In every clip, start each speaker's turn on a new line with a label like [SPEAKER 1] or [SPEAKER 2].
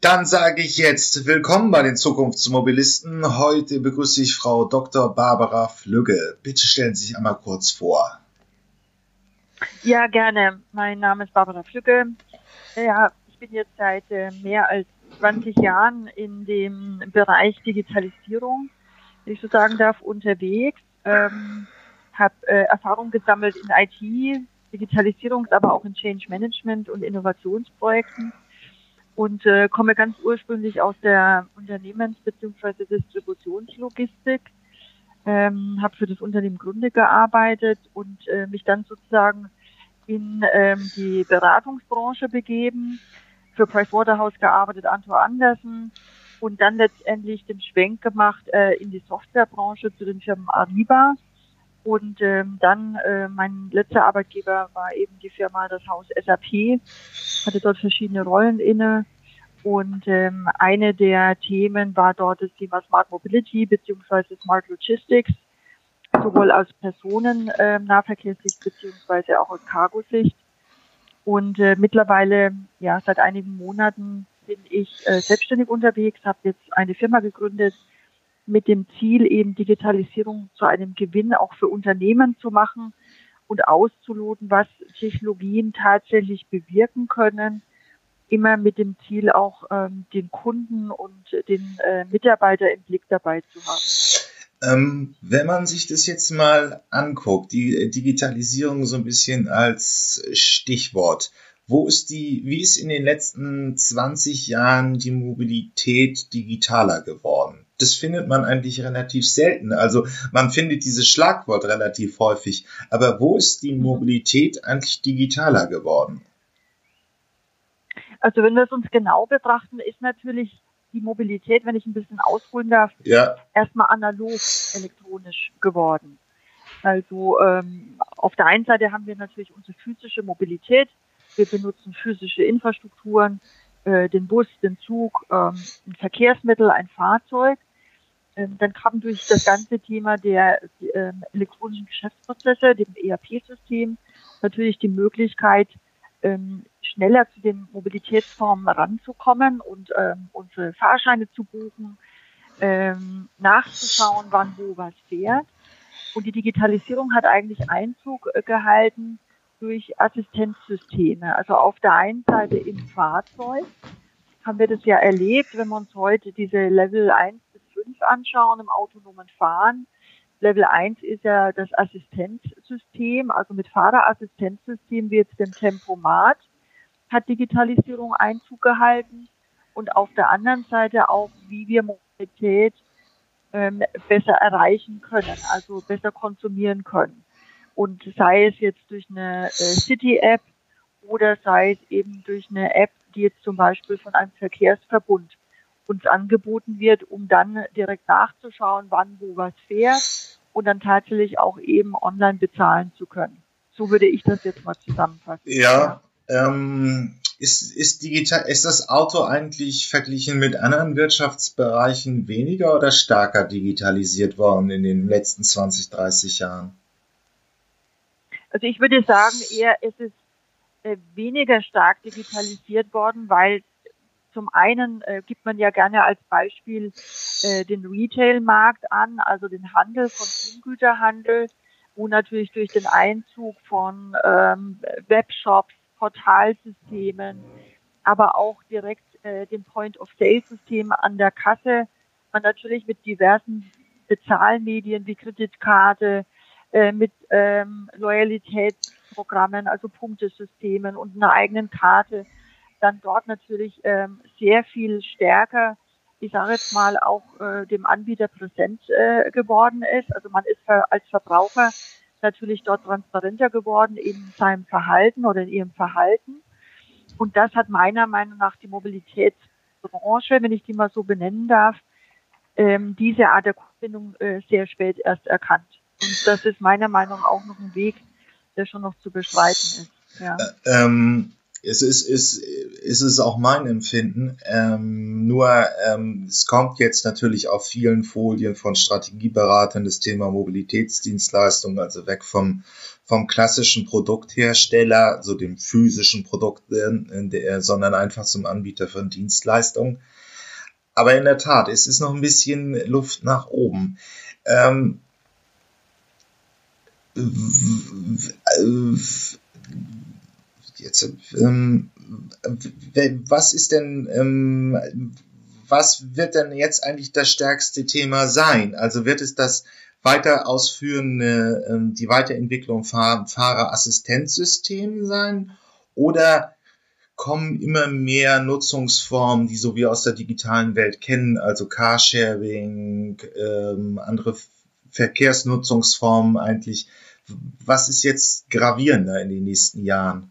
[SPEAKER 1] Dann sage ich jetzt willkommen bei den Zukunftsmobilisten. Heute begrüße ich Frau Dr. Barbara Flügge. Bitte stellen Sie sich einmal kurz vor.
[SPEAKER 2] Ja, gerne. Mein Name ist Barbara Flügge. Ja, ich bin jetzt seit äh, mehr als 20 Jahren in dem Bereich Digitalisierung, wenn ich so sagen darf, unterwegs. Ähm, habe äh, Erfahrung gesammelt in IT, Digitalisierungs-, aber auch in Change Management und Innovationsprojekten und äh, komme ganz ursprünglich aus der Unternehmens- bzw. Distributionslogistik, ähm, habe für das Unternehmen Gründe gearbeitet und äh, mich dann sozusagen in ähm, die Beratungsbranche begeben, für Pricewaterhouse gearbeitet, Anto Andersen und dann letztendlich den Schwenk gemacht äh, in die Softwarebranche zu den Firmen Ariba. Und ähm, dann äh, mein letzter Arbeitgeber war eben die Firma, das Haus SAP hatte dort verschiedene Rollen inne. Und ähm, eine der Themen war dort das Thema Smart Mobility beziehungsweise Smart Logistics, sowohl aus Personennahverkehrssicht ähm, beziehungsweise auch aus Cargo-Sicht. Und äh, mittlerweile, ja, seit einigen Monaten bin ich äh, selbstständig unterwegs, habe jetzt eine Firma gegründet mit dem Ziel, eben Digitalisierung zu einem Gewinn auch für Unternehmen zu machen und auszuloten, was Technologien tatsächlich bewirken können. Immer mit dem Ziel auch ähm, den Kunden und den äh, Mitarbeiter im Blick dabei zu haben.
[SPEAKER 1] Ähm, wenn man sich das jetzt mal anguckt, die Digitalisierung so ein bisschen als Stichwort, wo ist die, wie ist in den letzten 20 Jahren die Mobilität digitaler geworden? Das findet man eigentlich relativ selten. Also man findet dieses Schlagwort relativ häufig. Aber wo ist die mhm. Mobilität eigentlich digitaler geworden?
[SPEAKER 2] Also wenn wir es uns genau betrachten, ist natürlich die Mobilität, wenn ich ein bisschen ausholen darf, ja. erstmal analog elektronisch geworden. Also ähm, auf der einen Seite haben wir natürlich unsere physische Mobilität, wir benutzen physische Infrastrukturen, äh, den Bus, den Zug, ähm, ein Verkehrsmittel, ein Fahrzeug. Ähm, dann kam durch das ganze Thema der äh, elektronischen Geschäftsprozesse, dem ERP-System, natürlich die Möglichkeit, ähm, schneller zu den Mobilitätsformen ranzukommen und ähm, unsere Fahrscheine zu buchen, ähm, nachzuschauen, wann wo was fährt. Und die Digitalisierung hat eigentlich Einzug äh, gehalten durch Assistenzsysteme. Also auf der einen Seite im Fahrzeug haben wir das ja erlebt, wenn wir uns heute diese Level 1 bis 5 anschauen im autonomen Fahren. Level 1 ist ja das Assistenzsystem, also mit Fahrerassistenzsystem wie jetzt dem Tempomat hat Digitalisierung Einzug gehalten und auf der anderen Seite auch, wie wir Mobilität ähm, besser erreichen können, also besser konsumieren können. Und sei es jetzt durch eine äh, City-App oder sei es eben durch eine App, die jetzt zum Beispiel von einem Verkehrsverbund uns angeboten wird, um dann direkt nachzuschauen, wann wo was fährt und dann tatsächlich auch eben online bezahlen zu können. So würde ich das jetzt mal zusammenfassen.
[SPEAKER 1] Ja, ähm, ist, ist, digital, ist das Auto eigentlich verglichen mit anderen Wirtschaftsbereichen weniger oder stärker digitalisiert worden in den letzten 20, 30 Jahren?
[SPEAKER 2] Also ich würde sagen, eher es ist äh, weniger stark digitalisiert worden, weil zum einen äh, gibt man ja gerne als Beispiel äh, den Retail-Markt an, also den Handel, Konsumgüterhandel, wo natürlich durch den Einzug von ähm, Webshops, Portalsystemen, aber auch direkt äh, dem Point-of-Sale-System an der Kasse man natürlich mit diversen Bezahlmedien wie Kreditkarte, äh, mit ähm, Loyalitätsprogrammen, also Punktesystemen und einer eigenen Karte dann dort natürlich ähm, sehr viel stärker, ich sage jetzt mal, auch äh, dem Anbieter präsent äh, geworden ist. Also man ist als Verbraucher natürlich dort transparenter geworden in seinem Verhalten oder in ihrem Verhalten. Und das hat meiner Meinung nach die Mobilitätsbranche, wenn ich die mal so benennen darf, ähm, diese Art der Kundenbindung äh, sehr spät erst erkannt. Und das ist meiner Meinung nach auch noch ein Weg, der schon noch zu beschreiten ist. Ja.
[SPEAKER 1] Äh, ähm, es ist, ist, ist es auch mein Empfinden. Ähm, nur ähm, es kommt jetzt natürlich auf vielen Folien von Strategieberatern das Thema Mobilitätsdienstleistungen, also weg vom vom klassischen Produkthersteller, so dem physischen Produkt, äh, sondern einfach zum Anbieter von Dienstleistungen. Aber in der Tat, es ist noch ein bisschen Luft nach oben. Ähm, jetzt, ähm, was ist denn, ähm, was wird denn jetzt eigentlich das stärkste Thema sein? Also wird es das weiter ausführende, ähm, die Weiterentwicklung von Fahrerassistenzsystemen sein? Oder kommen immer mehr Nutzungsformen, die so wir aus der digitalen Welt kennen, also Carsharing, ähm, andere Verkehrsnutzungsformen eigentlich. Was ist jetzt gravierender in den nächsten Jahren?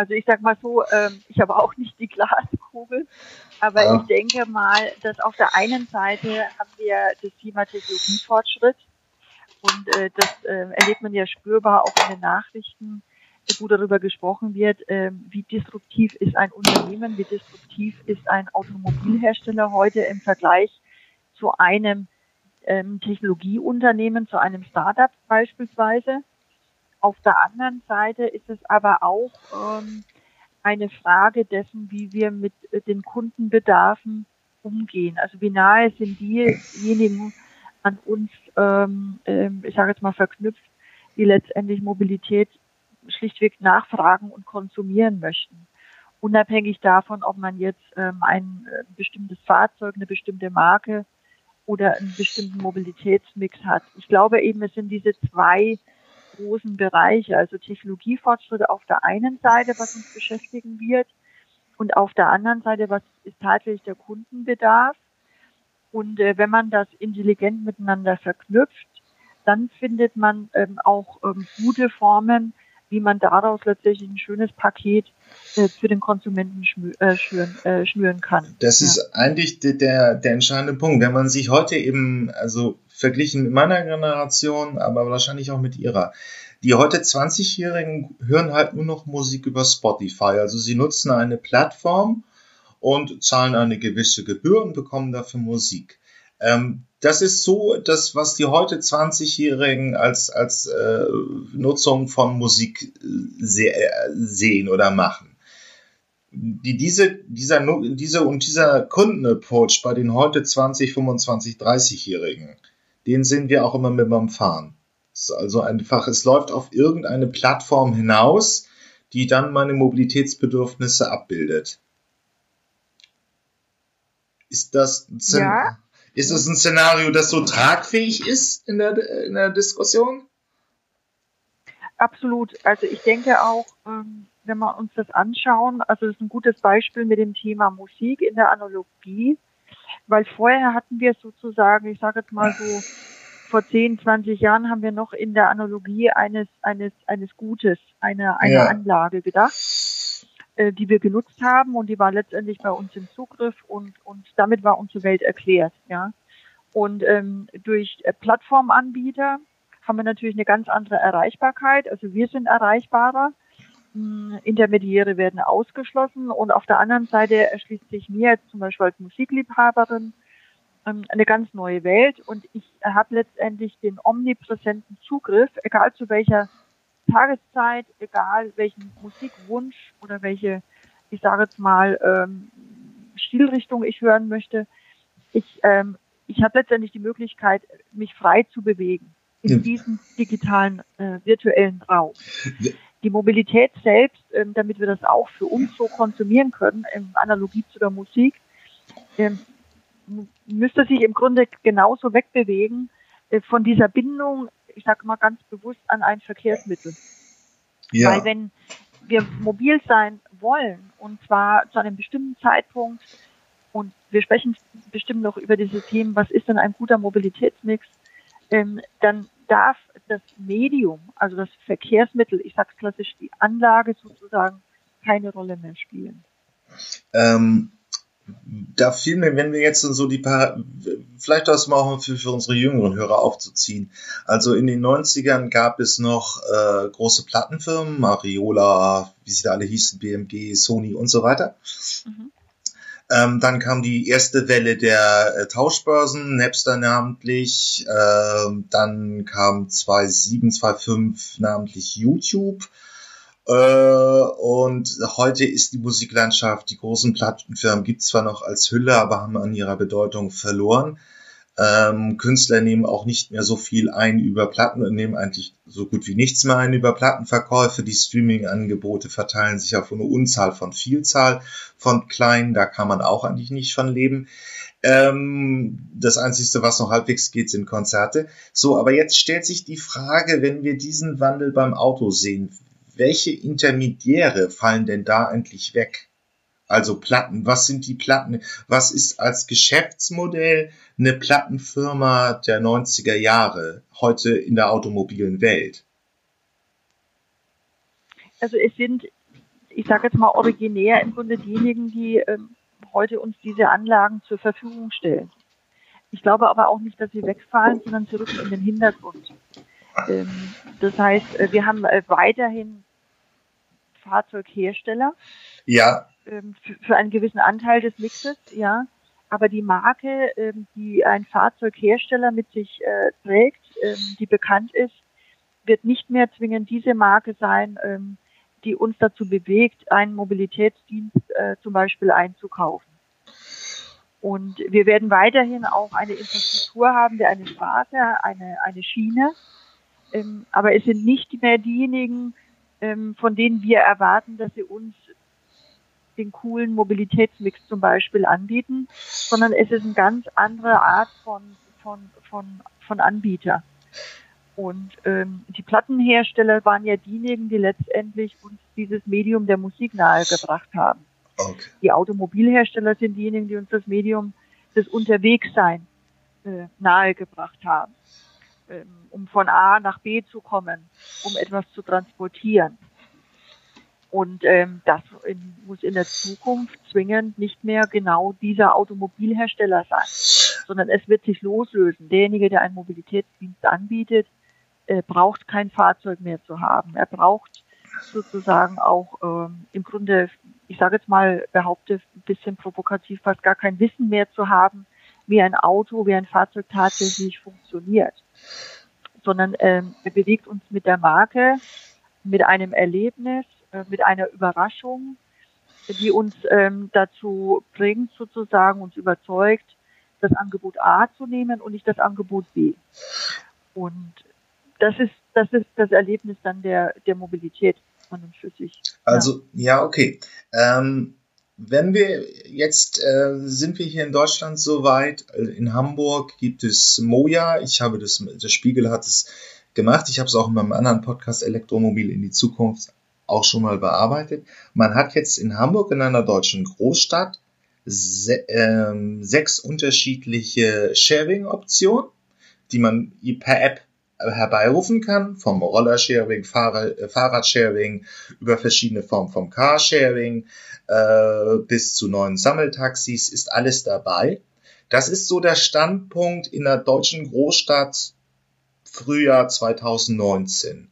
[SPEAKER 2] Also ich sag mal so, ähm, ich habe auch nicht die Glaskugel, aber ja. ich denke mal, dass auf der einen Seite haben wir das Thema Technologiefortschritt und äh, das äh, erlebt man ja spürbar auch in den Nachrichten, wo darüber gesprochen wird, äh, wie disruptiv ist ein Unternehmen, wie disruptiv ist ein Automobilhersteller heute im Vergleich zu einem ähm, Technologieunternehmen, zu einem Startup beispielsweise. Auf der anderen Seite ist es aber auch ähm, eine Frage dessen, wie wir mit äh, den Kundenbedarfen umgehen. Also wie nahe sind diejenigen an uns, ähm, ähm, ich sage jetzt mal verknüpft, die letztendlich Mobilität schlichtweg nachfragen und konsumieren möchten. Unabhängig davon, ob man jetzt ähm, ein äh, bestimmtes Fahrzeug, eine bestimmte Marke oder einen bestimmten Mobilitätsmix hat. Ich glaube eben, es sind diese zwei großen Bereiche, also Technologiefortschritte auf der einen Seite, was uns beschäftigen wird, und auf der anderen Seite, was ist tatsächlich der Kundenbedarf. Und äh, wenn man das intelligent miteinander verknüpft, dann findet man ähm, auch ähm, gute Formen, wie man daraus letztendlich ein schönes Paket äh, für den Konsumenten äh, schnüren, äh, schnüren kann.
[SPEAKER 1] Das ja. ist eigentlich der, der entscheidende Punkt. Wenn man sich heute eben, also verglichen mit meiner Generation, aber wahrscheinlich auch mit ihrer, die heute 20-Jährigen hören halt nur noch Musik über Spotify. Also sie nutzen eine Plattform und zahlen eine gewisse Gebühr und bekommen dafür Musik. Ähm, das ist so das, was die heute 20-Jährigen als, als äh, Nutzung von Musik äh, se äh, sehen oder machen. Die, diese, dieser, diese und dieser Kundenapproach bei den heute 20, 25, 30-Jährigen, den sehen wir auch immer mit beim Fahren. also einfach, es läuft auf irgendeine Plattform hinaus, die dann meine Mobilitätsbedürfnisse abbildet. Ist das ja. Ist das ein Szenario, das so tragfähig ist in der, in der Diskussion?
[SPEAKER 2] Absolut. Also ich denke auch, ähm, wenn wir uns das anschauen, also das ist ein gutes Beispiel mit dem Thema Musik in der Analogie, weil vorher hatten wir sozusagen, ich sage jetzt mal so, vor 10, 20 Jahren haben wir noch in der Analogie eines, eines, eines Gutes, einer, einer ja. Anlage gedacht. Äh, die wir genutzt haben und die war letztendlich bei uns im Zugriff und, und damit war unsere Welt erklärt. Ja. Und ähm, durch äh, Plattformanbieter haben wir natürlich eine ganz andere Erreichbarkeit. Also wir sind erreichbarer. Hm, Intermediäre werden ausgeschlossen und auf der anderen Seite erschließt sich mir jetzt zum Beispiel als Musikliebhaberin ähm, eine ganz neue Welt und ich habe letztendlich den omnipräsenten Zugriff, egal zu welcher Tageszeit, egal welchen Musikwunsch oder welche, ich sage jetzt mal, ähm, Stilrichtung ich hören möchte. Ich, ähm, ich habe letztendlich die Möglichkeit, mich frei zu bewegen in ja. diesem digitalen, äh, virtuellen Raum. Die Mobilität selbst, ähm, damit wir das auch für uns so konsumieren können, in Analogie zu der Musik, ähm, müsste sich im Grunde genauso wegbewegen äh, von dieser Bindung ich sage mal ganz bewusst, an ein Verkehrsmittel. Ja. Weil wenn wir mobil sein wollen, und zwar zu einem bestimmten Zeitpunkt, und wir sprechen bestimmt noch über diese Themen, was ist denn ein guter Mobilitätsmix, ähm, dann darf das Medium, also das Verkehrsmittel, ich sage klassisch die Anlage sozusagen, keine Rolle mehr spielen.
[SPEAKER 1] Ähm, da fiel mir, wenn wir jetzt so die paar, vielleicht das mal auch für, für unsere jüngeren Hörer aufzuziehen. Also in den 90ern gab es noch äh, große Plattenfirmen, Mariola, wie sie da alle hießen, BMG, Sony und so weiter. Mhm. Ähm, dann kam die erste Welle der äh, Tauschbörsen, Napster namentlich. Ähm, dann kam 2007, 2005 namentlich YouTube. Äh, und heute ist die Musiklandschaft, die großen Plattenfirmen gibt zwar noch als Hülle, aber haben an ihrer Bedeutung verloren. Ähm, Künstler nehmen auch nicht mehr so viel ein über Platten und nehmen eigentlich so gut wie nichts mehr ein über Plattenverkäufe. Die Streaming-Angebote verteilen sich auf eine Unzahl von Vielzahl von kleinen, da kann man auch eigentlich nicht von leben. Ähm, das Einzige, was noch halbwegs geht, sind Konzerte. So, aber jetzt stellt sich die Frage, wenn wir diesen Wandel beim Auto sehen, welche Intermediäre fallen denn da eigentlich weg? Also Platten, was sind die Platten? Was ist als Geschäftsmodell eine Plattenfirma der 90er Jahre heute in der automobilen Welt?
[SPEAKER 2] Also es sind, ich sage jetzt mal originär im Grunde diejenigen, die ähm, heute uns diese Anlagen zur Verfügung stellen. Ich glaube aber auch nicht, dass sie wegfallen, sondern rücken in den Hintergrund. Ähm, das heißt, äh, wir haben äh, weiterhin Fahrzeughersteller.
[SPEAKER 1] Ja
[SPEAKER 2] ähm, für, einen gewissen Anteil des Mixes, ja. Aber die Marke, ähm, die ein Fahrzeughersteller mit sich äh, trägt, ähm, die bekannt ist, wird nicht mehr zwingend diese Marke sein, die uns dazu bewegt, einen Mobilitätsdienst äh, zum Beispiel einzukaufen. Und wir werden weiterhin auch eine Infrastruktur haben, wie eine Straße, eine, eine Schiene. Aber es sind nicht mehr diejenigen, von denen wir erwarten, dass sie uns den coolen Mobilitätsmix zum Beispiel anbieten, sondern es ist eine ganz andere Art von, von, von, von Anbieter. Und ähm, die Plattenhersteller waren ja diejenigen, die letztendlich uns dieses Medium der Musik nahegebracht haben. Okay. Die Automobilhersteller sind diejenigen, die uns das Medium des Unterwegssein äh, nahegebracht haben, ähm, um von A nach B zu kommen, um etwas zu transportieren. Und ähm, das muss in der Zukunft zwingend nicht mehr genau dieser Automobilhersteller sein, sondern es wird sich loslösen. Derjenige, der einen Mobilitätsdienst anbietet, äh, braucht kein Fahrzeug mehr zu haben. Er braucht sozusagen auch ähm, im Grunde, ich sage jetzt mal, behaupte ein bisschen provokativ, fast gar kein Wissen mehr zu haben, wie ein Auto, wie ein Fahrzeug tatsächlich funktioniert, sondern ähm, er bewegt uns mit der Marke, mit einem Erlebnis, äh, mit einer Überraschung, die uns ähm, dazu bringt, sozusagen uns überzeugt, das Angebot A zu nehmen und nicht das Angebot B. Und das ist, das ist das Erlebnis dann der, der Mobilität an und für sich.
[SPEAKER 1] Also, ja, ja okay. Ähm, wenn wir jetzt äh, sind wir hier in Deutschland soweit, in Hamburg gibt es Moja, ich habe das, der Spiegel hat es gemacht, ich habe es auch in meinem anderen Podcast Elektromobil in die Zukunft auch schon mal bearbeitet. Man hat jetzt in Hamburg in einer deutschen Großstadt se ähm, sechs unterschiedliche Sharing-Optionen, die man per App herbeirufen kann, vom Rollersharing, äh, Fahrradsharing über verschiedene Formen vom Carsharing äh, bis zu neuen Sammeltaxis ist alles dabei. Das ist so der Standpunkt in der deutschen Großstadt Frühjahr 2019.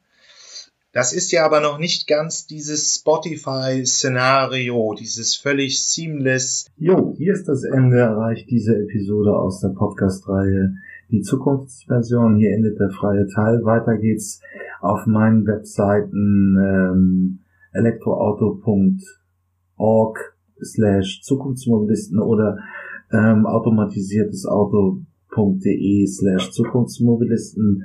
[SPEAKER 1] Das ist ja aber noch nicht ganz dieses Spotify-Szenario, dieses völlig seamless.
[SPEAKER 3] Jo, hier ist das Ende erreicht diese Episode aus der Podcast-Reihe Die Zukunftsversion. Hier endet der freie Teil. Weiter geht's auf meinen Webseiten ähm, elektroauto.org slash Zukunftsmobilisten oder ähm, automatisiertesauto.de slash Zukunftsmobilisten